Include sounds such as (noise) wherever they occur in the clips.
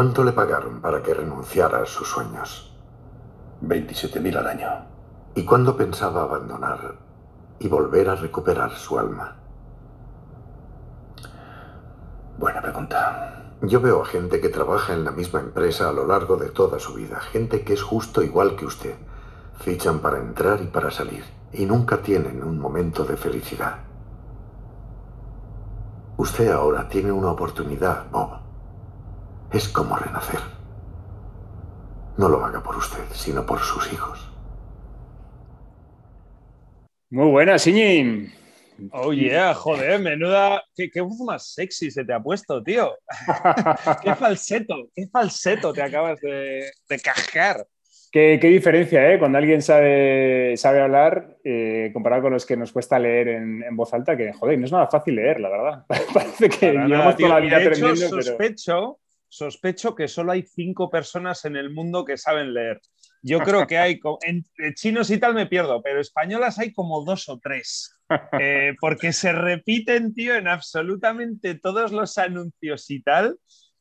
¿Cuánto le pagaron para que renunciara a sus sueños? 27.000 al año. ¿Y cuándo pensaba abandonar y volver a recuperar su alma? Buena pregunta. Yo veo a gente que trabaja en la misma empresa a lo largo de toda su vida, gente que es justo igual que usted. Fichan para entrar y para salir, y nunca tienen un momento de felicidad. Usted ahora tiene una oportunidad, Bob. Es como renacer. No lo haga por usted, sino por sus hijos. Muy buena, Siñin. Oh yeah, joder, menuda. ¿Qué, qué, voz más sexy se te ha puesto, tío. (laughs) qué falseto, qué falseto te acabas de, de cajar. Qué, qué, diferencia, ¿eh? Cuando alguien sabe, sabe hablar, eh, comparado con los que nos cuesta leer en, en, voz alta, que, joder, no es nada fácil leer, la verdad. (laughs) Parece que Para llevamos toda la vida de hecho, sospecho, pero... sospecho que solo hay cinco personas en el mundo que saben leer. Yo (laughs) creo que hay, entre chinos y tal me pierdo, pero españolas hay como dos o tres. (laughs) Eh, porque se repiten, tío, en absolutamente todos los anuncios y tal.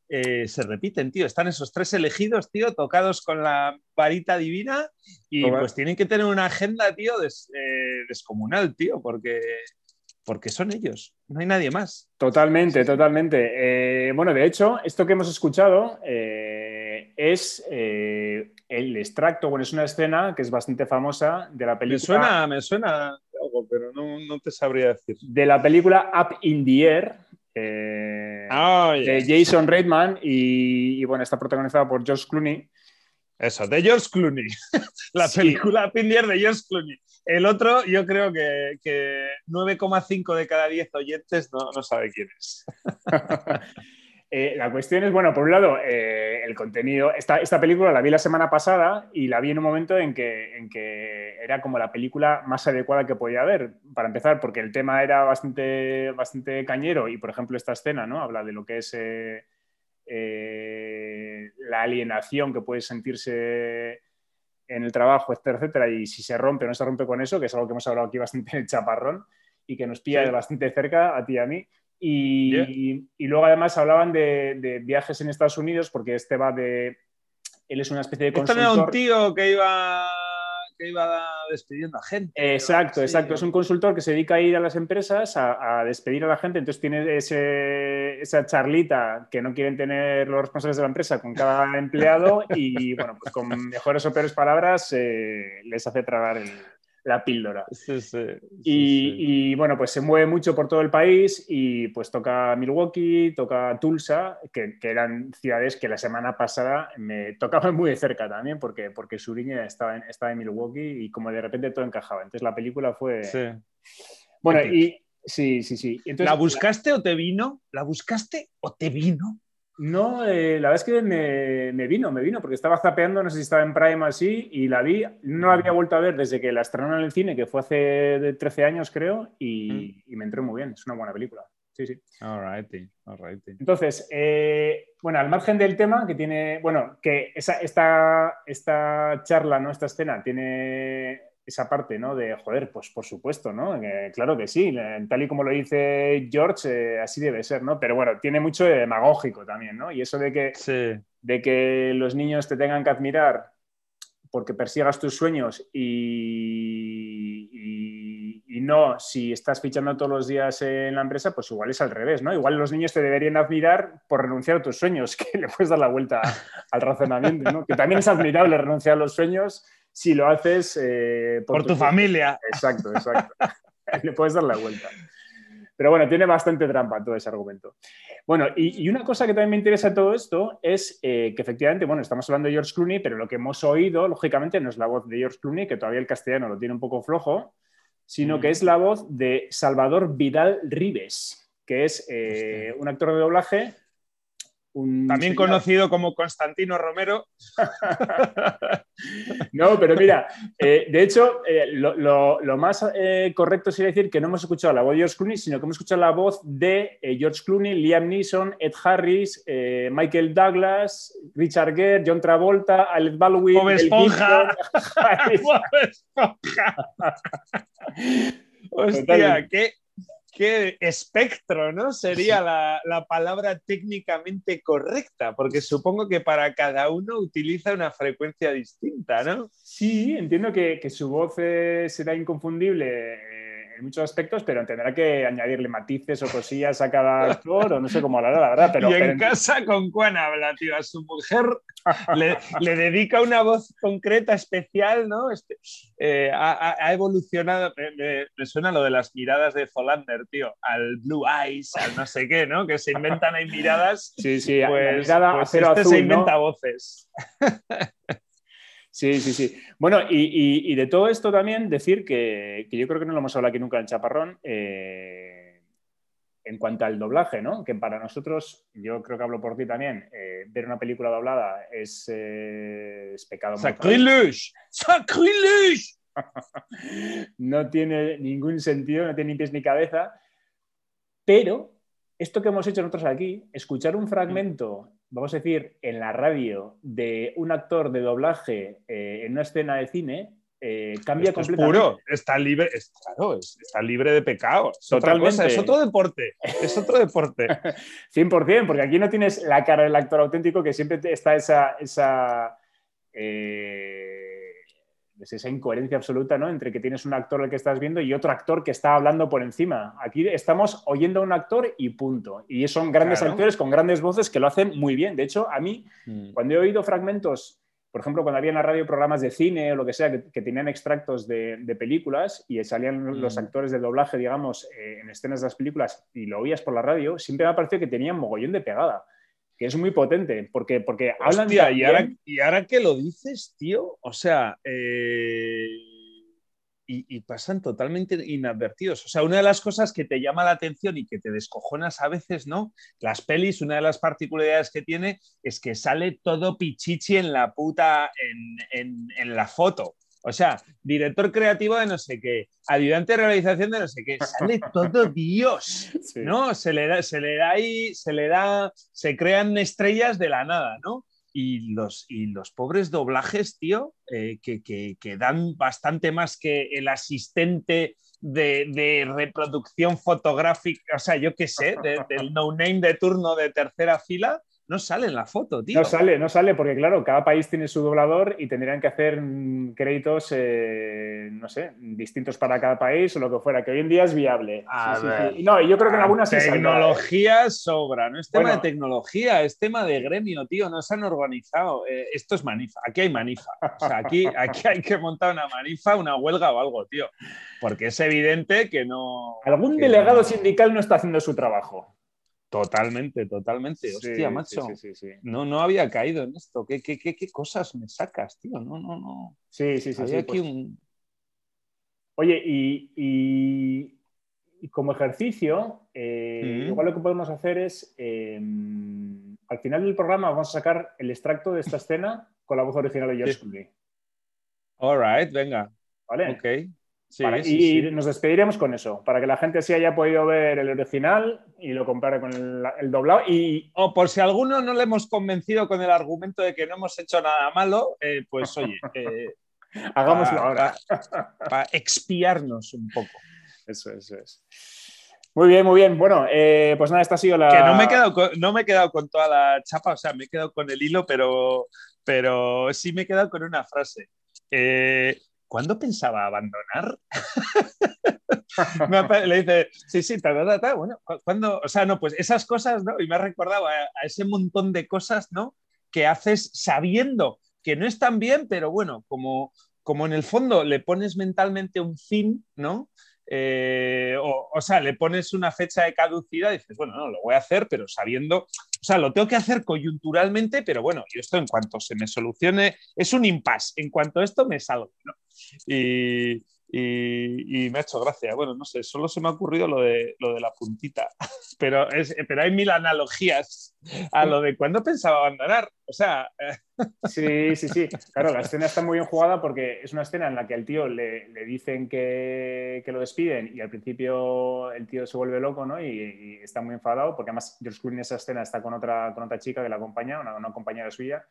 Eh, se repiten, tío. Están esos tres elegidos, tío, tocados con la varita divina y ¿Cómo? pues tienen que tener una agenda, tío, des, eh, descomunal, tío, porque, porque son ellos, no hay nadie más. Totalmente, totalmente. bueno, de hecho, esto que hemos escuchado es el extracto, bueno, es una escena que es bastante famosa de la película. Me suena, me suena algo, pero no, no te sabría decir. De la película Up in the Air, eh, oh, yeah. de Jason Reitman y, y, bueno, está protagonizada por George Clooney. Eso, de George Clooney. (laughs) la sí. película Up in the Air de George Clooney. El otro, yo creo que, que 9,5 de cada 10 oyentes no, no sabe quién es. (laughs) Eh, la cuestión es, bueno, por un lado, eh, el contenido. Esta, esta, película la vi la semana pasada y la vi en un momento en que, en que era como la película más adecuada que podía haber, para empezar, porque el tema era bastante, bastante cañero y, por ejemplo, esta escena, ¿no? Habla de lo que es eh, la alienación que puede sentirse en el trabajo, etcétera, etcétera, y si se rompe o no se rompe con eso, que es algo que hemos hablado aquí bastante en el chaparrón y que nos pilla sí. bastante cerca a ti y a mí. Y, yeah. y, luego además hablaban de, de, viajes en Estados Unidos porque este va de... Él es una especie de consultor. Esto era un tío que iba, que iba despidiendo a gente. Exacto, exacto. Es un consultor que se dedica a ir a las empresas a, a despedir a la gente. Entonces tiene ese, esa charlita que no quieren tener los responsables de la empresa con cada empleado y bueno, pues con mejores o peores palabras eh, les hace tragar el, la píldora. Sí, sí, y, bueno, pues se mueve mucho por todo el país y pues toca Milwaukee, toca Tulsa, que, que, eran ciudades que la semana pasada me tocaban muy de cerca también porque, porque Suriña estaba en, estaba en Milwaukee y como de repente todo encajaba. Entonces la película fue... Bueno, y sí, sí, sí. Entonces, ¿La buscaste o te vino? ¿La buscaste o te vino? No, eh, la verdad es que me, me, vino, me vino, porque estaba zapeando, no sé si estaba en Prime así, y la vi, no la había vuelto a ver desde que la estrenaron en el cine, que fue hace 13 años creo, y, mm. y me entró muy bien, es una buena película. Sí, sí. Alrighty, alrighty. Entonces, eh, bueno, al margen del tema que tiene, bueno, que esa, esta, esta charla, ¿no? Esta escena tiene esa parte, ¿no? De, joder, pues por supuesto, ¿no? Eh, claro que sí, tal y como lo dice George, eh, así debe ser, ¿no? Pero bueno, tiene mucho de demagógico también, ¿no? Y eso de que, sí. de que los niños te tengan que admirar porque persigas tus sueños y, y, y, no si estás fichando todos los días en la empresa, pues igual es al revés, ¿no? Igual los niños te deberían admirar por renunciar a tus sueños, (laughs) que le puedes dar la vuelta al razonamiento, ¿no? Que también es admirable renunciar a los sueños si lo haces eh, por, por, tu, tu familia. Exacto, exacto. (laughs) Le puedes dar la vuelta. Pero bueno, tiene bastante trampa todo ese argumento. Bueno, y, y una cosa que también me interesa todo esto es eh, que efectivamente, bueno, estamos hablando de George Clooney, pero lo que hemos oído, lógicamente, no es la voz de George Clooney, que todavía el castellano lo tiene un poco flojo, sino mm. que es la voz de Salvador Vidal Rives, que es eh, un actor de doblaje un También señor. conocido como Constantino Romero. (laughs) no, pero mira, eh, de hecho, eh, lo, lo, lo, más eh, correcto sería decir que no hemos escuchado la voz de George Clooney, sino que hemos escuchado la voz de George Clooney, Liam Neeson, Ed Harris, Michael Douglas, Richard Gere, John Travolta, Alec Baldwin, Bob Esponja. (laughs) Bob Esponja. (laughs) Hostia, qué, qué espectro, ¿no? Sería la, palabra técnicamente correcta, porque supongo que para cada uno utiliza una frecuencia distinta, ¿no? Sí, entiendo que, su voz será inconfundible en muchos aspectos, pero tendrá que añadirle matices o cosillas a cada actor, o no sé cómo hablará, la verdad. Pero, y en casa, ¿con cuán habla, tío? A su mujer (laughs) le, dedica una voz concreta, especial, ¿no? Este, eh, ha, evolucionado, me, suena lo de las miradas de Zolander, tío, al Blue Eyes, al no sé qué, ¿no? Que se inventan ahí miradas. Sí, sí, pues, pues este se inventa voces. (laughs) Sí, sí, sí. Bueno, y, de todo esto también decir que, yo creo que no lo hemos hablado aquí nunca en Chaparrón, eh, en cuanto al doblaje, ¿no? Que para nosotros, yo creo que hablo por ti también, eh, ver una película doblada es, eh, es pecado. ¡Sacrilege! ¡Sacrilege! (laughs) no tiene ningún sentido, no tiene ni pies ni cabeza, pero esto que hemos hecho nosotros aquí, escuchar un fragmento vamos a decir, en la radio de un actor de doblaje eh, en una escena de cine, eh, cambia completamente. Es puro, está libre, claro, está libre de pecado. Totalmente. es otro deporte, es otro deporte. (laughs) 100%, porque aquí no tienes la cara del actor auténtico, que siempre está esa, esa eh, es esa incoherencia absoluta ¿no? entre que tienes un actor al que estás viendo y otro actor que está hablando por encima. Aquí estamos oyendo a un actor y punto. Y son grandes actores con grandes voces que lo hacen muy bien. De hecho, a mí, mm. cuando he oído fragmentos, por ejemplo, cuando había en la radio programas de cine o lo que sea, que, tenían extractos de, películas y salían los mm. actores de doblaje, digamos, eh, en escenas de las películas y lo oías por la radio, siempre me ha parecido que tenían mogollón de pegada que es muy potente, porque, porque hablan y, ahora, y ahora que lo dices, tío, o sea, eh, y, pasan totalmente inadvertidos. O sea, una de las cosas que te llama la atención y que te descojonas a veces, ¿no? Las pelis, una de las particularidades que tiene es que sale todo pichichi en la puta, en, en la foto. O sea, director creativo de no sé qué, ayudante de realización de no sé qué, sale todo Dios, (laughs) ¿no? Se le da, se le da ahí, se le da, se crean estrellas de la nada, ¿no? Y los, y los pobres doblajes, tío, eh, que, dan bastante más que el asistente de, reproducción fotográfica, o sea, yo qué sé, del (laughs) no name de turno de tercera fila, no sale en la foto, tío. No sale, no sale, porque claro, cada país tiene su doblador y tendrían que hacer mm, créditos, eh, no sé, distintos para cada país o lo que fuera, que hoy en día es viable. No, yo creo que en algunas Tecnología ¿eh? sobra, no es tema de tecnología, es tema de gremio, tío, no se han organizado. Eh, esto es manifa, aquí hay manifa. O sea, aquí, (laughs) aquí hay que montar una manifa, una huelga o algo, tío. Porque es evidente que no. Algún delegado sindical no está haciendo su trabajo. Totalmente, totalmente. Hostia, macho. no, no había caído en esto. ¿Qué, qué, qué, cosas me sacas, tío? No, no, no. Sí, sí, sí. Hay aquí pues. un... Oye, y, como ejercicio, eh, igual lo que podemos hacer es, em, al final del programa vamos a sacar el extracto de esta escena con la voz original de George Clooney. All right, venga. ¿Vale? Ok y nos despediremos con eso, para que la gente sí haya podido ver el original y lo compare con el, doblado. Y... O por si alguno no le hemos convencido con el argumento de que no hemos hecho nada malo, eh, pues oye, (laughs) eh, hagámoslo ahora. Para expiarnos un poco. Eso, eso es. Muy bien, muy bien. Bueno, eh, pues nada, esta ha sido la. Que no me, he quedado con, no me he quedado con toda la chapa, o sea, me he quedado con el hilo, pero, pero sí me he quedado con una frase. ¿Cuándo pensaba abandonar? (laughs) le dice, sí, sí, ta, ta, ta, bueno, ¿cuándo? O sea, no, pues esas cosas, ¿no? Y me ha recordado a, ese montón de cosas, ¿no? Que haces sabiendo que no están bien, pero bueno, como, como en el fondo le pones mentalmente un fin, ¿no? Eh, o, sea, le pones una fecha de caducidad dices, bueno, no, lo voy a hacer, pero sabiendo, o sea, lo tengo que hacer coyunturalmente, pero bueno, yo esto en cuanto se me solucione, es un impasse, en cuanto esto me salgo, ¿no? Y, y, me ha hecho gracia. Bueno, no sé, solo se me ha ocurrido lo de, lo de la puntita, (laughs) pero, es, pero hay mil analogías a lo de cuando pensaba abandonar. O sea... Sí, sí, sí. Claro, la escena está muy bien jugada porque es una escena en la que al tío le, le dicen que, que, lo despiden y al principio el tío se vuelve loco ¿no? y, está muy enfadado porque además George Clooney en esa escena está con otra, con otra chica que la acompaña, una, una compañera suya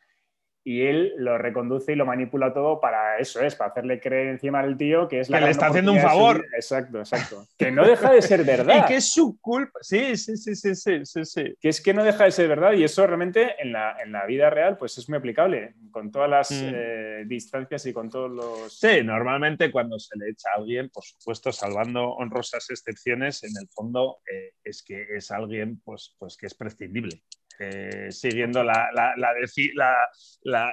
y él lo reconduce y lo manipula todo para eso es, para hacerle creer encima al tío que es la que le está haciendo un favor. Exacto, exacto. Que no deja de ser (laughs) verdad. y que es su culpa. Sí, sí, sí, sí, sí, sí, sí. Que es que no deja de ser verdad y eso realmente en la, en la vida real pues es muy aplicable con todas las mm. eh, distancias y con todos los... Sí, normalmente cuando se le echa a alguien, por supuesto, salvando honrosas excepciones, en el fondo eh, es que es alguien pues, pues que es prescindible. Eh, siguiendo la, la,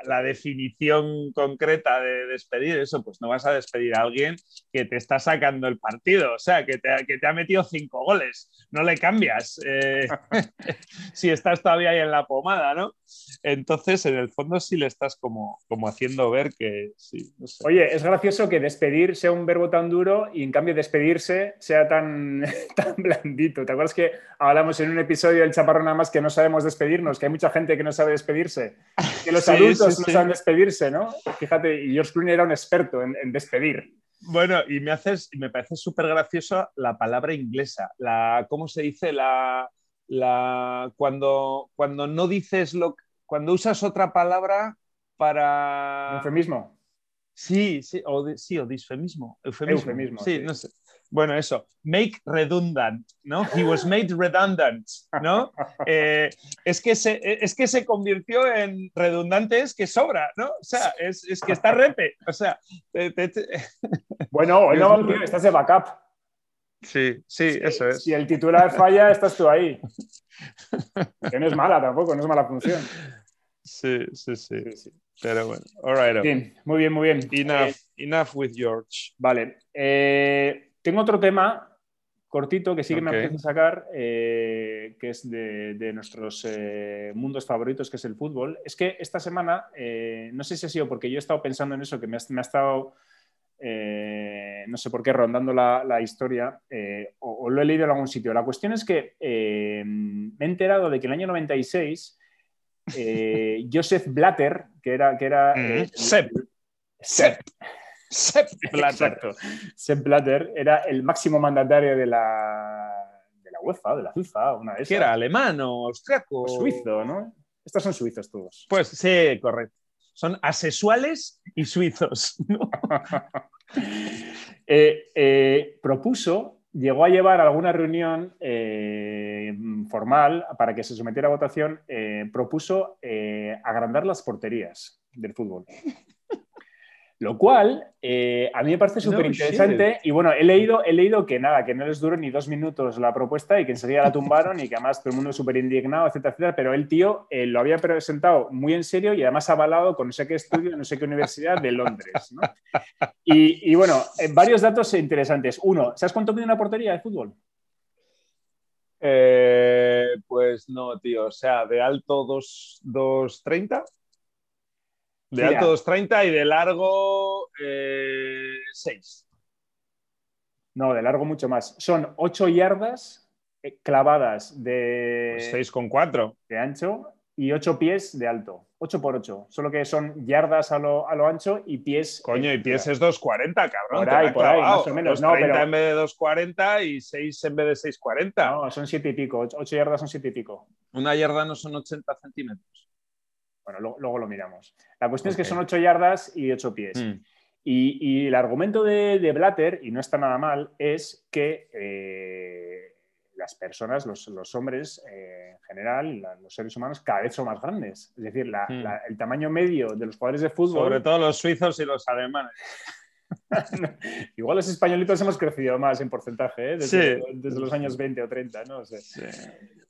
la, definición concreta de despedir, eso, pues no vas a despedir a alguien que te está sacando el partido, o sea, que te, que te ha metido cinco goles, no le cambias eh, (laughs) (laughs) si estás todavía ahí en la pomada, ¿no? Entonces, en el fondo sí le estás como, como haciendo ver que sí. Oye, es gracioso que despedir sea un verbo tan duro y en cambio despedirse sea tan, (laughs) tan blandito. ¿Te acuerdas que hablamos en un episodio del Chaparrón nada más que no sabemos despedir? Despedirnos, que hay mucha gente que no sabe despedirse, que los adultos no saben despedirse, ¿no? Fíjate, y George Clooney era un experto en, despedir. Bueno, y me, haces, me parece súper graciosa la palabra inglesa, la, ¿cómo se dice? La, la, cuando, cuando no dices lo cuando usas otra palabra para... Eufemismo. Sí, sí, o, sí, o disfemismo. Eufemismo. sí, no sé. Bueno, eso, make redundant, ¿no? He was made redundant, ¿no? (laughs) Eh, es, que se, es que se convirtió en redundante, es que sobra, ¿no? O sea, es, que está repe, o sea... (laughs) Bueno, no, estás de backup. Sí, sí, eso es. Si el titular falla, estás tú ahí. Que no es mala tampoco, no es mala función. Sí, sí, sí. Pero bueno, all right. muy bien, muy bien. Enough, eh, enough with George. Vale. Eh, tengo otro tema cortito que sí que me apetece sacar, eh, que es de, nuestros eh, mundos favoritos, que es el fútbol. Es que esta semana, eh, no sé si ha sido porque yo he estado pensando en eso, que me ha, estado, no sé por qué, rondando la, historia, o, lo he leído en algún sitio. La cuestión es que me he enterado de que en el año 96, (laughs) Joseph Blatter, que era... Que era Sepp. Sepp. Sepp Blatter. Sepp Blatter era el máximo mandatario de la, de la UEFA, de la FIFA, una vez. Que era alemán o austriaco. suizo, ¿no? Estos son suizos todos. Pues sí, correcto. Son asexuales y suizos. (laughs) Eh, eh, propuso, llegó a llevar alguna reunión eh, formal para que se sometiera a votación, propuso agrandar las porterías del fútbol. Lo cual eh, a mí me parece súper interesante. y bueno, he leído, he leído que nada, que no les duró ni dos minutos la propuesta y que enseguida la tumbaron y que además todo el mundo súper indignado, etcétera, etcétera. Pero el tío eh, lo había presentado muy en serio y además avalado con no sé qué estudio, no sé qué universidad de Londres. Y, bueno, eh, varios datos interesantes. Uno, ¿sabes cuánto mide una portería de fútbol? pues no, tío. O sea, de alto 2,30. De alto 2,30 y de largo 6. Eh, no, de largo mucho más. Son 8 yardas eh, clavadas de... 6,4. Pues de ancho y 8 pies de alto. 8 por 8. Solo que son yardas a lo, ancho y pies... Coño, y pies es 2,40, cabrón. Por ahí, por ahí, más o menos. No, pero... en vez de 2,40 y 6 en vez de 6,40. No, son 7 y pico. 8 yardas son 7 y pico. Una yarda no son 80 centímetros. Bueno, luego, lo miramos. La cuestión es que son 8 yardas y 8 pies. Hmm. Y, el argumento de, Blatter, y no está nada mal, es que eh, las personas, los, hombres eh, en general, los seres humanos, cada vez son más grandes. Es decir, hmm. el tamaño medio de los jugadores de fútbol. Sobre todo los suizos y los alemanes. (laughs) Igual los españolitos hemos crecido más en porcentaje, ¿eh? desde, los años 20 o 30, no sé.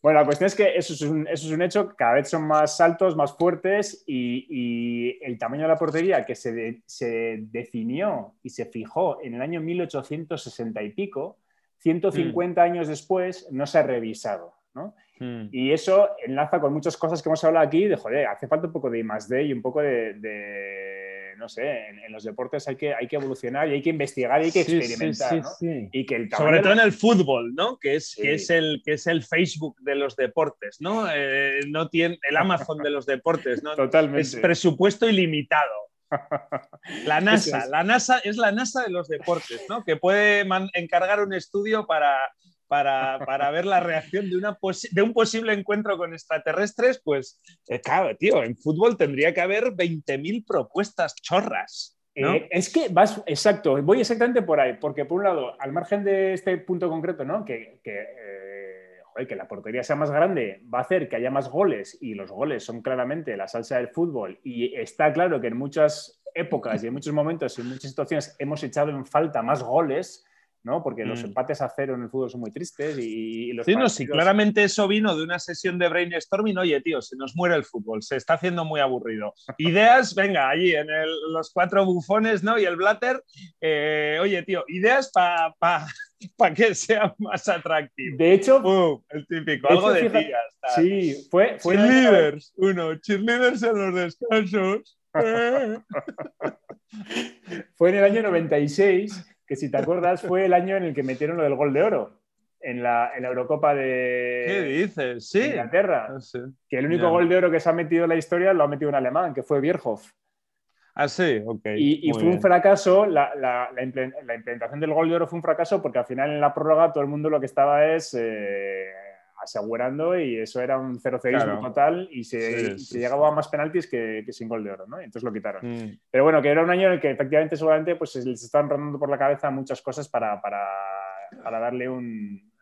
Bueno, la cuestión es que eso es, un, eso es, un, hecho, cada vez son más altos, más fuertes y, el tamaño de la portería que se, se, definió y se fijó en el año 1860 y pico, 150 mm. años después, no se ha revisado. ¿no? Mm. Y eso enlaza con muchas cosas que hemos hablado aquí de, joder, hace falta un poco de I más D y un poco de no sé, en, los deportes hay que, hay que evolucionar y hay que investigar y hay que experimentar. y que Sobre todo en el fútbol, ¿no? Que es, que, es el, que es el Facebook de los deportes, ¿no? Eh, no tiene el Amazon de los deportes, ¿no? (laughs) Totalmente. Es presupuesto ilimitado. (laughs) La NASA, la NASA es la NASA de los deportes, ¿no? Que puede encargar un estudio para, para, ver la reacción de, una de un posible encuentro con extraterrestres, pues eh, claro, tío, en fútbol tendría que haber 20.000 propuestas chorras. Eh, es que vas, exacto, voy exactamente por ahí, porque por un lado, al margen de este punto concreto, ¿no? que, que, eh, que la portería sea más grande va a hacer que haya más goles y los goles son claramente la salsa del fútbol y está claro que en muchas épocas y en muchos momentos y en muchas situaciones hemos echado en falta más goles ¿no? Porque los mm. empates a cero en el fútbol son muy tristes y, los Sí, no, sí, claramente eso vino de una sesión de brainstorming, oye, tío, se nos muere el fútbol, se está haciendo muy aburrido. (laughs) Ideas, venga, allí en los cuatro bufones, ¿no? Y el Blatter, eh, oye, tío, ideas para (laughs) pa, que sea más atractivo. De hecho, el típico, algo de días. Sí, fue... fue cheerleaders, uno, cheerleaders en los descansos. (laughs) fue en el año 96 que si te acuerdas fue el año en el que metieron lo del gol de oro en la, Eurocopa de ¿Qué dices? ¿Sí? Inglaterra. Ah, que el único gol de oro que se ha metido en la historia lo ha metido un alemán, que fue Bierhoff. Ah, sí, ok. Y, fue un fracaso, la, la, implementación del gol de oro fue un fracaso porque al final en la prórroga todo el mundo lo que estaba es eh, asegurando y eso era un 0 0 total y se, llegaba a más penaltis que, sin gol de oro, ¿no? entonces lo quitaron. Mm. Pero bueno, que era un año en el que efectivamente seguramente pues, se les están rondando por la cabeza muchas cosas para, para, para darle un,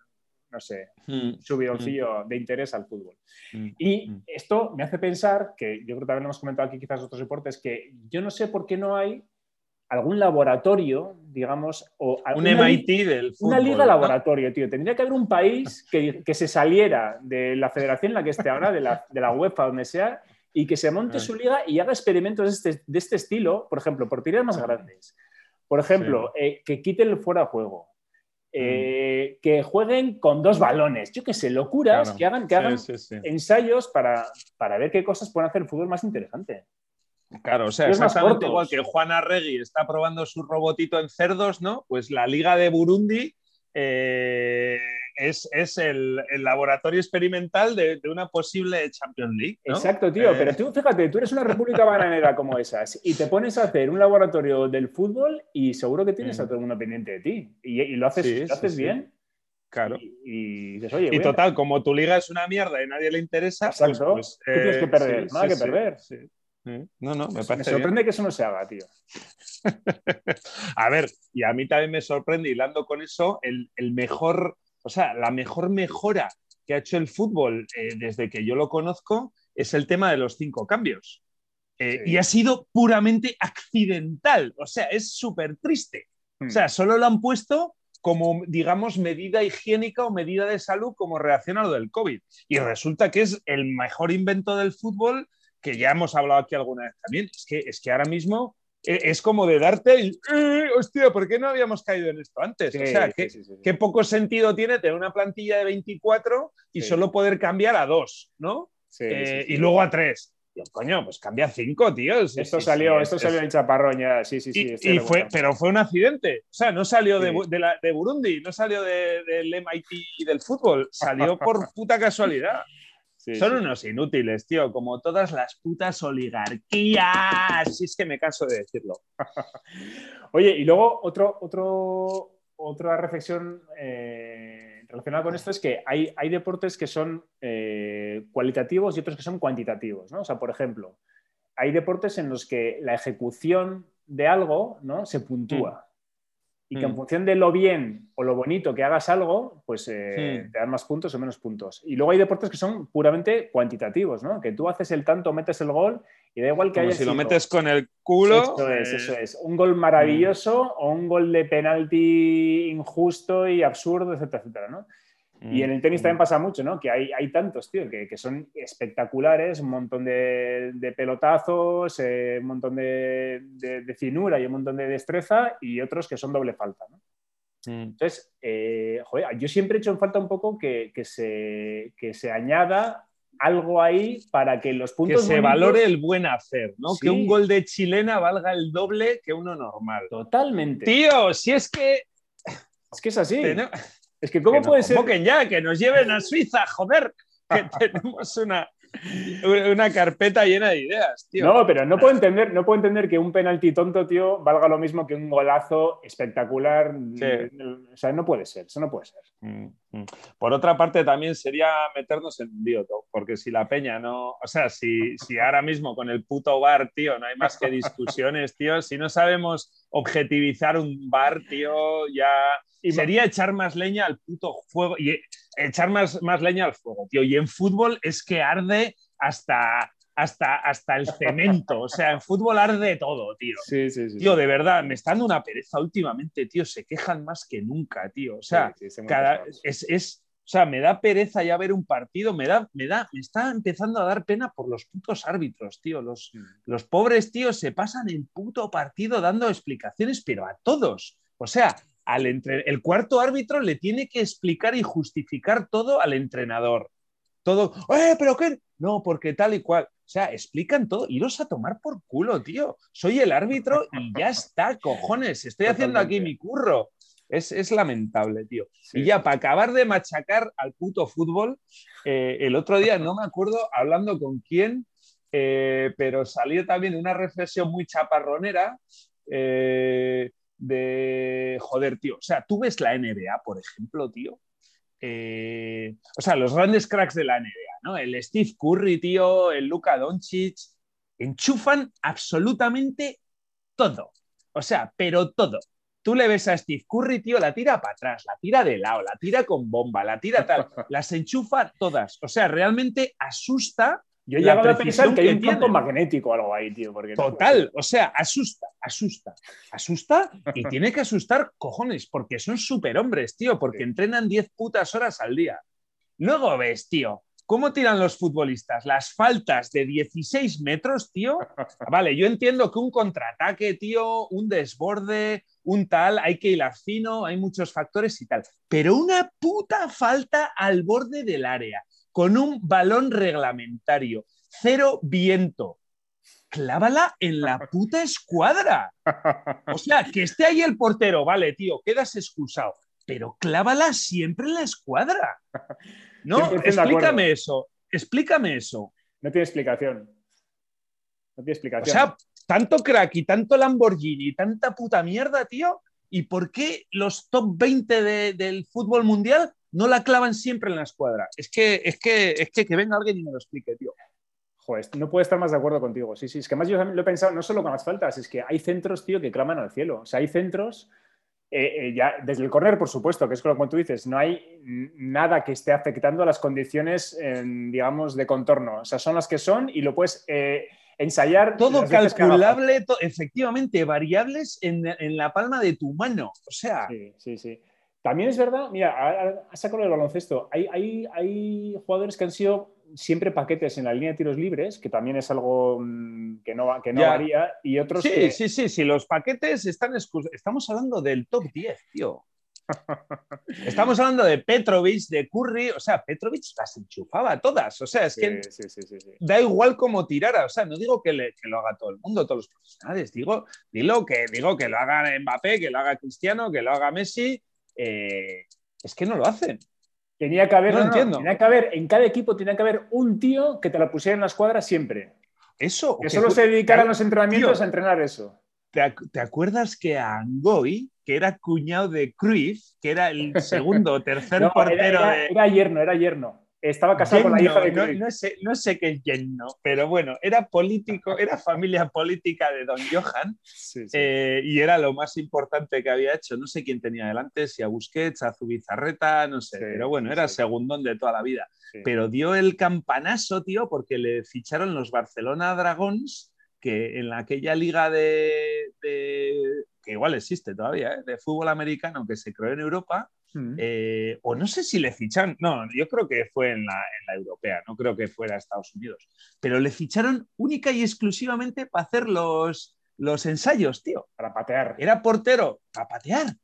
no sé, mm. subidoncillo mm. de interés al fútbol. Y esto me hace pensar, que yo creo que también lo hemos comentado aquí quizás otros deportes, que yo no sé por qué no hay algún laboratorio, digamos, o un MIT del fútbol, Una liga laboratorio, tío. Tendría que haber un país que, que, se saliera de la federación en la que esté ahora, de la, de la UEFA, donde sea, y que se monte su liga y haga experimentos de este, de este estilo, por ejemplo, por tiras más grandes. Por ejemplo, eh, que quiten el fuera de juego. Eh, mm. que jueguen con dos balones, yo qué sé, locuras, que hagan, que hagan ensayos para, para ver qué cosas pueden hacer el fútbol más interesante. Claro, o sea, exactamente igual que Juan Arregui está probando su robotito en cerdos, ¿no? Pues la Liga de Burundi eh, es, el, laboratorio experimental de, una posible Champions League. Exacto, tío, pero eh, tú fíjate, tú eres una república (laughs) bananera como esas y te pones a hacer un laboratorio del fútbol y seguro que tienes a todo el mundo pendiente de ti y, lo haces, haces bien. Claro. Y, y, total, como tu liga es una mierda y nadie le interesa, pues, pues tienes que perder, nada que perder. No, no, me parece. Me sorprende que eso no se haga, tío. (laughs) a ver, y a mí también me sorprende, hilando con eso, el, mejor, o sea, la mejor mejora que ha hecho el fútbol eh, desde que yo lo conozco es el tema de los cinco cambios. Eh, y ha sido puramente accidental, o sea, es súper triste. O sea, hmm. solo lo han puesto como, digamos, medida higiénica o medida de salud como reacción a lo del COVID. Y resulta que es el mejor invento del fútbol que ya hemos hablado aquí alguna vez también, es que, es que ahora mismo eh, es como de darte el, eh, hostia, ¿por qué no habíamos caído en esto antes? o sea, ¿qué, poco sentido tiene tener una plantilla de 24 y solo poder cambiar a dos, ¿no? Eh, y luego a tres. coño, pues cambia a cinco, tío. Esto salió, esto salió en Chaparrón ya, sí, sí, sí. Y, fue, pero fue un accidente. O sea, no salió de, de, Burundi, no salió del MIT y del fútbol, salió por puta casualidad. Son unos inútiles, tío, como todas las putas oligarquías. Si es que me canso de decirlo. (laughs) Oye, y luego otro, otro, otra reflexión eh, relacionada con esto es que hay, hay deportes que son eh, cualitativos y otros que son cuantitativos. ¿no? O sea, por ejemplo, hay deportes en los que la ejecución de algo ¿no? se puntúa. Y que en mm. función de lo bien o lo bonito que hagas algo, pues eh, te dan más puntos o menos puntos. Y luego hay deportes que son puramente cuantitativos, ¿no? Que tú haces el tanto, metes el gol y da igual que haya. Si lo metes con el culo. Eso es, eso eh, es. Un gol maravilloso mm. o un gol de penalti injusto y absurdo, etcétera, etcétera, ¿no? Y en el tenis también pasa mucho, ¿no? Que hay, hay tantos, tío, que, que, son espectaculares, un montón de, de pelotazos, eh, un montón de, de, finura y un montón de destreza, y otros que son doble falta, ¿no? Mm. Entonces, eh, joder, yo siempre he hecho en falta un poco que, que, se, que se añada algo ahí para que los puntos. Que se valore el buen hacer, ¿no? Que un gol de chilena valga el doble que uno normal. Totalmente. Tío, si es que. Es que es así. Es que, ¿cómo puede ser? Que ya, que nos lleven a Suiza, joder, que (laughs) tenemos una, una carpeta llena de ideas, tío. No, pero no puedo entender, no puedo entender que un penalti tonto, tío, valga lo mismo que un golazo espectacular. O sea, no puede ser, eso no puede ser. Mm. Por otra parte, también sería meternos en un lío, porque si la peña no, o sea, si, si ahora mismo con el puto bar, tío, no hay más que discusiones, tío, si no sabemos objetivizar un bar, tío, ya y sería echar más leña al puto fuego y echar más, más leña al fuego, tío. Y en fútbol es que arde hasta, hasta, hasta el cemento. O sea, en fútbol arde todo, tío. Sí, sí, sí. Tío, de verdad, me está dando una pereza últimamente, tío. Se quejan más que nunca, tío. O sea, cada, es, es, o sea, me da pereza ya ver un partido, me da, me da, me está empezando a dar pena por los putos árbitros, tío. Los, mm. los pobres tíos se pasan el puto partido dando explicaciones, pero a todos. O sea, al el cuarto árbitro le tiene que explicar y justificar todo al entrenador. Todo, ¡eh, pero qué! No, porque tal y cual. O sea, explican todo. Iros a tomar por culo, tío. Soy el árbitro y ya está, cojones. Estoy haciendo aquí mi curro. Es, lamentable, tío. y ya, para acabar de machacar al puto fútbol, eh, el otro día, no me acuerdo hablando con quién, eh, pero salió también una reflexión muy chaparronera eh, de, joder, tío. O sea, tú ves la NBA, por ejemplo, tío. O sea, los grandes cracks de la NBA, ¿no? El Steve Curry, tío, el Luka Doncic, enchufan absolutamente todo. O sea, pero todo. Tú le ves a Steve Curry, tío, la tira para atrás, la tira de lado, la tira con bomba, la tira tal, (laughs) las enchufa todas. O sea, realmente asusta. Yo he llegado a pensar que hay un campo magnético o algo ahí, tío. Porque Total, o sea, asusta, asusta, asusta y (laughs) tiene que asustar cojones, porque son superhombres, tío, porque entrenan 10 putas horas al día. Luego ves, tío, ¿Cómo tiran los futbolistas? Las faltas de 16 metros, tío. (laughs) Vale, yo entiendo que un contraataque, tío, un desborde, un tal, hay que hilar fino, hay muchos factores y tal. Pero una puta falta al borde del área, con un balón reglamentario, cero viento. Clávala en la (laughs) puta escuadra. O sea, que esté ahí el portero, vale, tío, quedas excusado, pero clávala siempre en la escuadra. (laughs) No, explícame eso, explícame eso. No tiene explicación. No tiene explicación. O sea, tanto crack y tanto Lamborghini y tanta puta mierda, tío. ¿Y por qué los top 20 del fútbol mundial no la clavan siempre en la escuadra? Es que, es que, es que, que venga alguien y me lo explique, tío. Joder, no puedo estar más de acuerdo contigo. Sí, sí, es que más yo lo he pensado no solo con las faltas, es que hay centros, tío, que claman al cielo. O sea, hay centros eh, eh, ya desde el corner, por supuesto, que es como tú dices, no hay nada que esté afectando a las condiciones, digamos, de contorno. O sea, son las que son y lo puedes eh, ensayar. Todo calculable, efectivamente, variables en, la palma de tu mano. O sea. Sí, sí, sí. También es verdad, mira, a sacado el baloncesto. Hay, hay, hay jugadores que han sido siempre paquetes en la línea de tiros libres, que también es algo mm, que no, que no varía, y otros sí, Sí, sí, sí, los paquetes están... Estamos hablando del top 10, tío. (laughs) Estamos hablando de Petrovic, de Curry, o sea, Petrovic las enchufaba todas, o sea, es que da igual cómo tirara, o sea, no digo que, lo haga todo el mundo, todos los profesionales, digo, digo, que, digo que lo haga Mbappé, que lo haga Cristiano, que lo haga Messi, eh, es que no lo hacen. Tenía que haber, tenía que haber, en cada equipo tenía que haber un tío que te la pusiera en la escuadra siempre. Eso. Que solo se dedicaran los entrenamientos a entrenar eso. ¿te, acuerdas que a Angoy, que era cuñado de Cruyff, que era el segundo o tercer (laughs) portero de... Era yerno, era yerno. Estaba casado con la hija de Cruyff. No, sé, no sé qué es yerno, pero bueno, era político, era familia política de Don Johan eh, y era lo más importante que había hecho. No sé quién tenía delante, si a Busquets, a Zubizarreta, no sé, pero bueno, era segundón de toda la vida. Pero dio el campanazo, tío, porque le ficharon los Barcelona Dragons que en aquella liga de, que igual existe todavía, ¿eh? de fútbol americano que se creó en Europa, mm. eh, o no sé si le fichan, no, yo creo que fue en la, europea, no creo que fuera a Estados Unidos, pero le ficharon única y exclusivamente para hacer los, los ensayos, tío. Para patear. Era portero, para patear.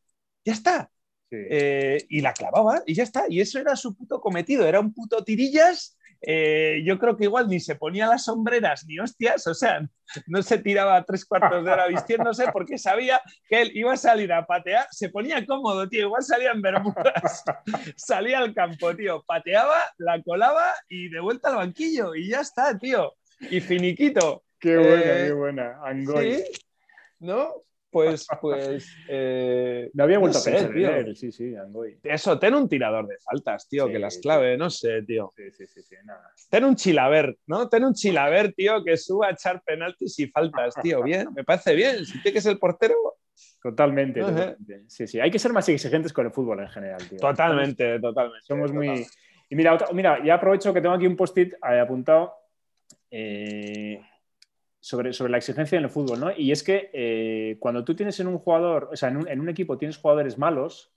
Ya está. Eh, y la clavaba y ya está. Y eso era su puto cometido. Era un puto tirillas eh, yo creo que igual ni se ponía las sombreras ni hostias, o sea, no se tiraba tres cuartos de hora vistiéndose porque sabía que él iba a salir a patear, se ponía cómodo, tío, igual salía en bermudas, (laughs) salía al campo, tío, pateaba, la colaba y de vuelta al banquillo y ya está, tío, y finiquito. Qué buena, eh, qué buena, Angoy. ¿No? Pues, pues. Eh, no había vuelto a pensar tío. Sí, sí, Angoy. Eso, ten un tirador de faltas, tío, que las clave, no sé, tío. Sí, sí, sí, sí nada. Ten un chilaver, ¿no? Ten un chilaver, tío, que suba a echar penaltis y faltas, tío. (laughs) Bien, me parece bien. Si tiene que ser el portero. Totalmente, Sí, sí. Hay que ser más exigentes con el fútbol en general, tío. Totalmente, totalmente. Somos muy. Y mira, mira, ya aprovecho que tengo aquí un post-it eh, apuntado. Eh, sobre, sobre la exigencia en el fútbol, ¿no? Y es que eh, cuando tú tienes en un jugador, o sea, en un, en un equipo tienes jugadores malos,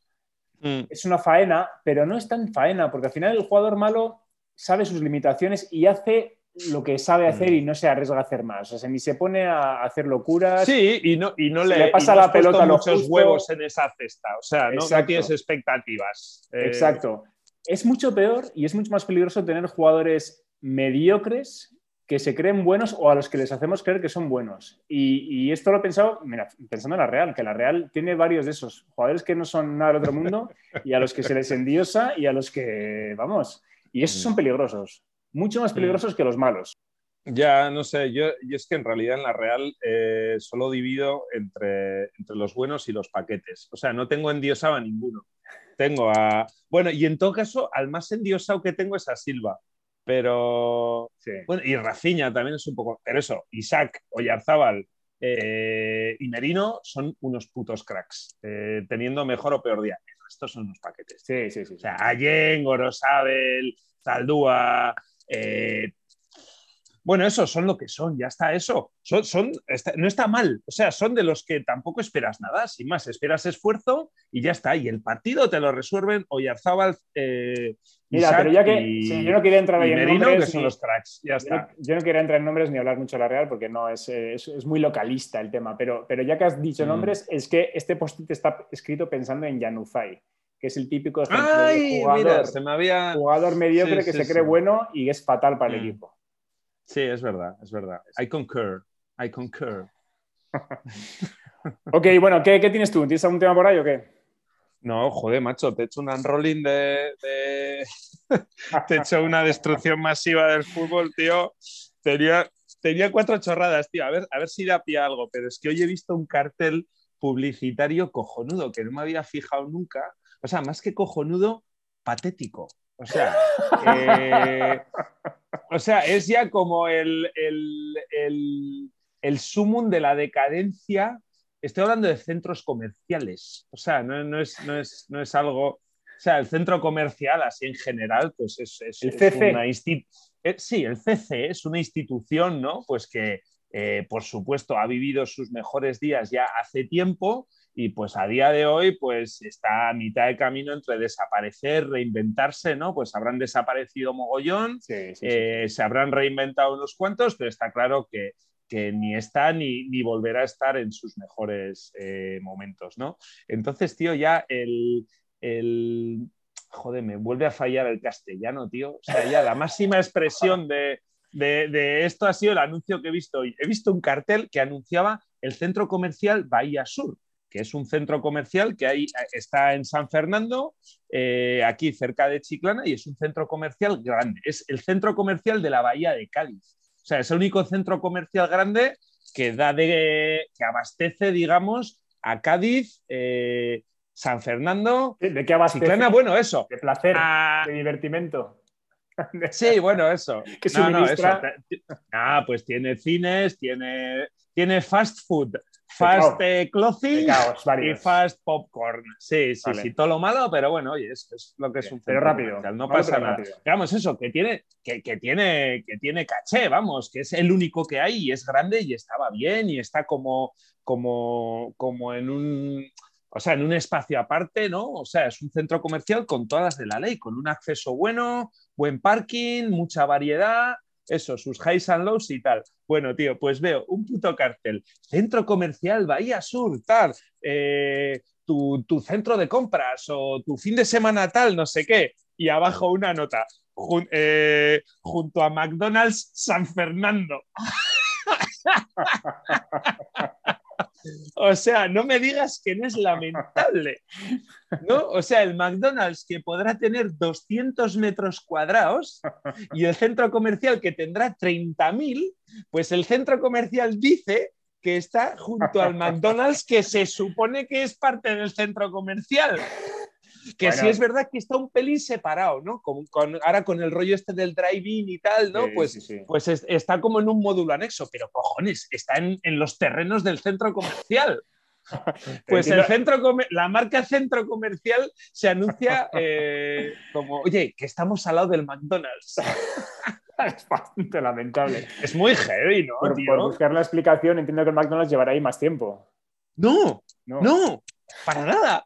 mm. es una faena, pero no es tan faena, porque al final el jugador malo sabe sus limitaciones y hace lo que sabe hacer mm. y no se arriesga a hacer más. O sea, ni se pone a hacer locuras. Sí, y no, y no le, pasa la pelota a los muchos huevos en esa cesta. O sea, no, tienes expectativas. Eh, Exacto. Es mucho peor y es mucho más peligroso tener jugadores mediocres que se creen buenos o a los que les hacemos creer que son buenos. Y, esto lo he pensado, mira, pensando en la Real, que la Real tiene varios de esos jugadores que no son nada del otro mundo (laughs) y a los que se les endiosa y a los que, vamos, y esos son mm. peligrosos, mucho más mm. peligrosos que los malos. Ya, no sé, yo, es que en realidad en la Real eh, solo divido entre, entre los buenos y los paquetes. O sea, no tengo endiosado a ninguno. Tengo a... Bueno, y en todo caso, al más endiosado que tengo es a Silva pero. Bueno, y Rafinha también es un poco. Pero eso, Isaac, Oyarzábal eh, y Merino son unos putos cracks, eh, teniendo mejor o peor día. Estos son unos paquetes. Sí, sí, sí. O sea, Allen, Gorosabel, Zaldúa, eh, bueno, esos son lo que son, ya está eso. Son, son no está mal, o sea, son de los que tampoco esperas nada, sin más, esperas esfuerzo y ya está. Y el partido te lo resuelven Oyarzábal. Eh, Mira, pero ya que yo no quería entrar ahí en nombres. que son los cracks, ya está. Yo no, quería entrar en nombres ni hablar mucho de la Real porque no es, es, muy localista el tema, pero, pero ya que has dicho mm. nombres, es que este post-it está escrito pensando en Yanufai que es el típico jugador, jugador mediocre que se cree bueno y es fatal para el mm. equipo. Sí, es verdad, es verdad. I concur, I concur. (laughs) ok, bueno, ¿qué, tienes tú? ¿Tienes algún tema por ahí o qué? No, joder, macho, te he hecho un unrolling de, (laughs) te he hecho una destrucción masiva del fútbol, tío. Tenía, tenía cuatro chorradas, tío. A ver, a ver si da pie algo, pero es que hoy he visto un cartel publicitario cojonudo que no me había fijado nunca. O sea, más que cojonudo, patético. O sea, (laughs) eh, o sea, es ya como el, el, sumum de la decadencia. Estoy hablando de centros comerciales. O sea, no, es, no, es, algo. O sea, el centro comercial, así en general, pues es, es, el CC. una eh, Sí, el CC es una institución, ¿no? Pues que, eh, por supuesto, ha vivido sus mejores días ya hace tiempo y pues a día de hoy pues está a mitad de camino entre desaparecer, reinventarse, ¿no? Pues habrán desaparecido mogollón, eh, se habrán reinventado unos cuantos, pero está claro que, ni está ni, ni, volverá a estar en sus mejores eh, momentos, ¿no? Entonces, tío, ya el, el... Joder, me vuelve a fallar el castellano, tío. O sea, ya la máxima expresión de, de, de esto ha sido el anuncio que he visto hoy. He visto un cartel que anunciaba el centro comercial Bahía Sur que es un centro comercial que hay, está en San Fernando, eh, aquí cerca de Chiclana, y es un centro comercial grande. Es el centro comercial de la Bahía de Cádiz. O sea, es el único centro comercial grande que da de, que abastece, digamos, a Cádiz, eh, San Fernando. ¿De qué abastece? Chiclana, bueno, eso. De placer, ah. de divertimento. (laughs) Sí, bueno, eso. ¿Qué suministra? Ah, pues tiene cines, tiene, tiene fast food, fast eh, clothing y fast popcorn. Sí, sí, sí, todo lo malo, pero bueno, oye, es, lo que es un Pero rápido. No pasa nada. Digamos eso, que tiene, que, tiene, que tiene caché, vamos, que es el único que hay y es grande y estaba bien y está como, como, como en un. O sea, en un espacio aparte, ¿no? O sea, es un centro comercial con todas las de la ley, con un acceso bueno, buen parking, mucha variedad, eso, sus highs and lows y tal. Bueno, tío, pues veo un puto cartel. Centro comercial Bahía Sur, tal. Eh, tu, centro de compras o tu fin de semana tal, no sé qué. Y abajo una nota. Eh, junto a McDonald's San Fernando. (laughs) O sea, no me digas que no es lamentable. ¿no? O sea, el McDonald's que podrá tener 200 metros cuadrados y el centro comercial que tendrá 30.000, pues el centro comercial dice que está junto al McDonald's que se supone que es parte del centro comercial. Que sí es verdad que está un pelín separado, ¿no? Con, ahora con el rollo este del drive-in y tal, ¿no? pues pues está como en un módulo anexo, pero cojones, está en, en los terrenos del centro comercial. (laughs) Pues el centro la marca centro comercial se anuncia eh, como, oye, que estamos al lado del McDonald's. (laughs) es bastante lamentable. Es muy heavy, ¿no? Por, buscar la explicación, entiendo que el McDonald's llevará ahí más tiempo. No, no, no para nada.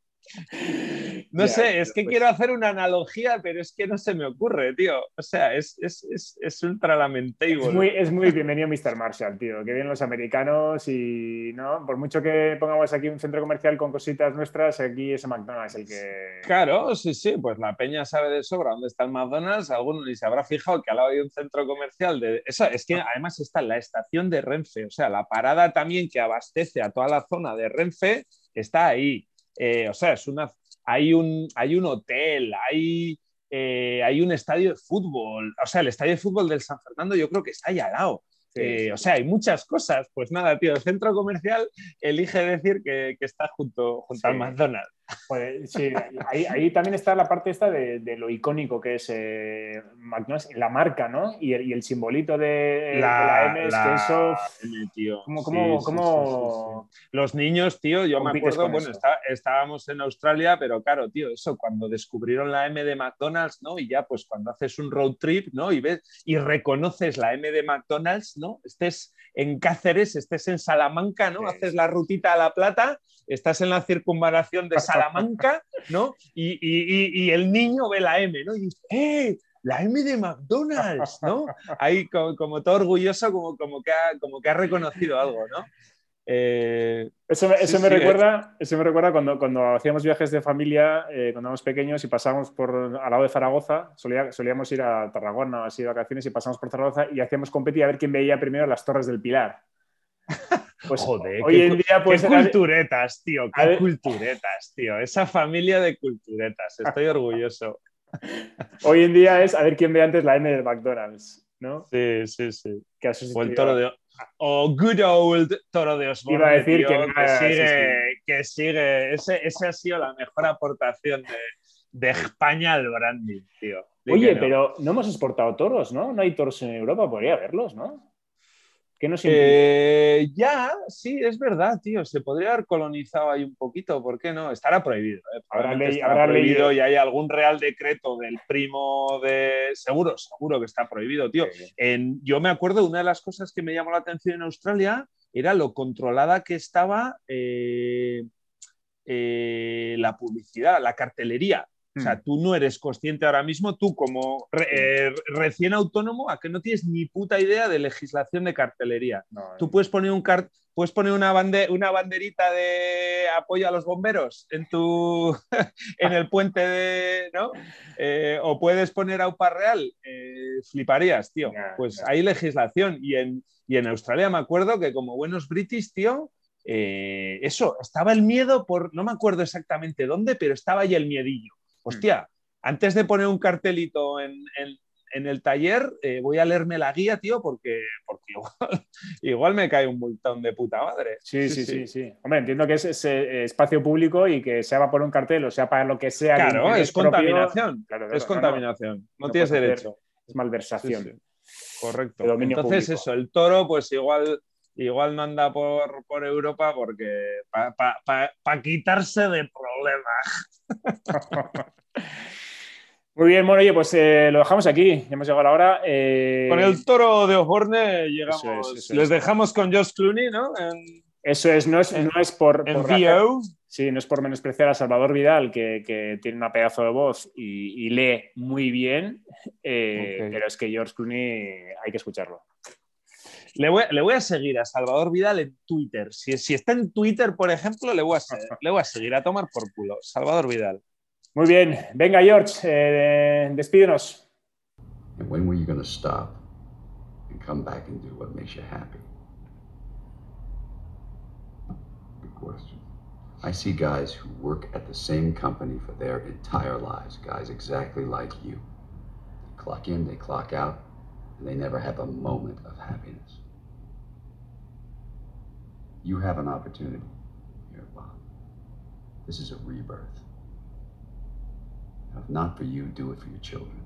No sé, es que pues quiero hacer una analogía, pero es que no se me ocurre, tío. O sea, es, es, es, es ultra lamentable. Es muy, es muy bienvenido Mr. Marshall, tío. Que vienen los americanos y, ¿no? Por mucho que pongamos aquí un centro comercial con cositas nuestras, aquí es McDonald's el que... Claro, sí, sí, pues la peña sabe de sobra dónde está el McDonald's. Alguno ni se habrá fijado que al lado hay un centro comercial de... Eso, es que además está la estación de Renfe, o sea, la parada también que abastece a toda la zona de Renfe está ahí. Eh, o sea, es una, hay, un, hay un hotel, hay, eh, hay un estadio de fútbol. O sea, el estadio de fútbol del San Fernando yo creo que está ahí al lado. Eh, o sea, hay muchas cosas. Pues nada, tío, el centro comercial elige decir que, está junto, junto al McDonald's. Pues, sí, ahí, también está la parte esta de, lo icónico que es eh, McDonald's, la marca, ¿no? Y el, simbolito de la, M es que eso... tío. ¿Cómo, Los niños, tío, yo me acuerdo, bueno, estábamos en Australia, pero claro, tío, eso, cuando descubrieron la M de McDonald's, ¿no? Y ya, pues cuando haces un road trip, ¿no? Y ves y reconoces la M de McDonald's, ¿no? Estés en Cáceres, estés en Salamanca, ¿no? Haces la rutita a La Plata, estás en la circunvalación de Salamanca, ¿no? Y, el niño ve la M, ¿no? Y dice, ¡eh! La M de McDonald's, ¿no? Ahí como, todo orgulloso, como, como, que ha, como que ha reconocido algo, ¿no? Eh, eso, me recuerda, eso me recuerda cuando, cuando hacíamos viajes de familia, eh, cuando éramos pequeños y pasábamos por al lado de Zaragoza, solíamos ir a Tarragona, así de vacaciones, y pasamos por Zaragoza y hacíamos competir a ver quién veía primero las Torres del Pilar. Pues Joder, hoy en día pues culturetas, tío, qué culturetas, tío. Esa familia de culturetas, estoy orgulloso. (laughs) Hoy en día es a ver quién ve antes la M del McDonald's, ¿no? Sí, sí, sí. o el toro de o good old toro de Osborne. Iba a decir que, sigue, que sigue. Ese, ese, ha sido la mejor aportación de, de España al branding, tío. Oye, pero no hemos exportado toros, ¿no? No hay toros en Europa, podría haberlos, ¿no? No eh, ya, sí, es verdad, tío. Se podría haber colonizado ahí un poquito, ¿por qué no? Estará prohibido. ¿eh? Habrá, prohibido y hay algún real decreto del primo de. Seguro, seguro que está prohibido, tío. En, yo me acuerdo, una de las cosas que me llamó la atención en Australia era lo controlada que estaba eh, la publicidad, la cartelería. O sea, mm. tú no eres consciente ahora mismo, tú como eh, recién autónomo, a que no tienes ni puta idea de legislación de cartelería. tú puedes poner, un puedes poner una, una banderita de apoyo a los bomberos en, tu (laughs) en el puente de... ¿no? Eh, o puedes poner AUPA Real. Eh, fliparías, tío. pues hay legislación. Y en, y en Australia me acuerdo que como buenos british, tío, eso, estaba el miedo por, no me acuerdo exactamente dónde, pero estaba ahí el miedillo hostia, antes de poner un cartelito en, el taller, eh, voy a leerme la guía, tío, porque, porque igual, (laughs) me cae un multón de puta madre. Sí, sí, sí, sí. Hombre, entiendo que es, ese espacio público y que sea poner un cartel o sea para lo que sea. Claro, es contaminación. es contaminación. No, tienes derecho. Es malversación. Correcto. Entonces, eso, el toro, pues igual igual no anda por, Europa porque para quitarse de (laughs) Muy bien, bueno, oye, pues eh, lo dejamos aquí, ya hemos llegado a la hora. Eh, con el toro de Osborne llegamos. Les dejamos con Josh Clooney, ¿no? Eso es, no es, no es por. En sí, no es por menospreciar a Salvador Vidal, que, tiene una pedazo de voz y, lee muy bien, eh, pero es que George Clooney hay que escucharlo. Le voy, a seguir a Salvador Vidal en Twitter. Si, si está en Twitter, por ejemplo, le voy, a, le voy a seguir a tomar por culo. Salvador Vidal. Muy bien. Venga, George, eh, despídenos. And when were you going to stop and come back and do what makes you happy? Good question. I see guys who work at the same company for their entire lives, guys exactly like you. They clock in, they clock out, and they never have a moment of happiness. You have an opportunity here, Bob. This is a rebirth. If not for you, do it for your children.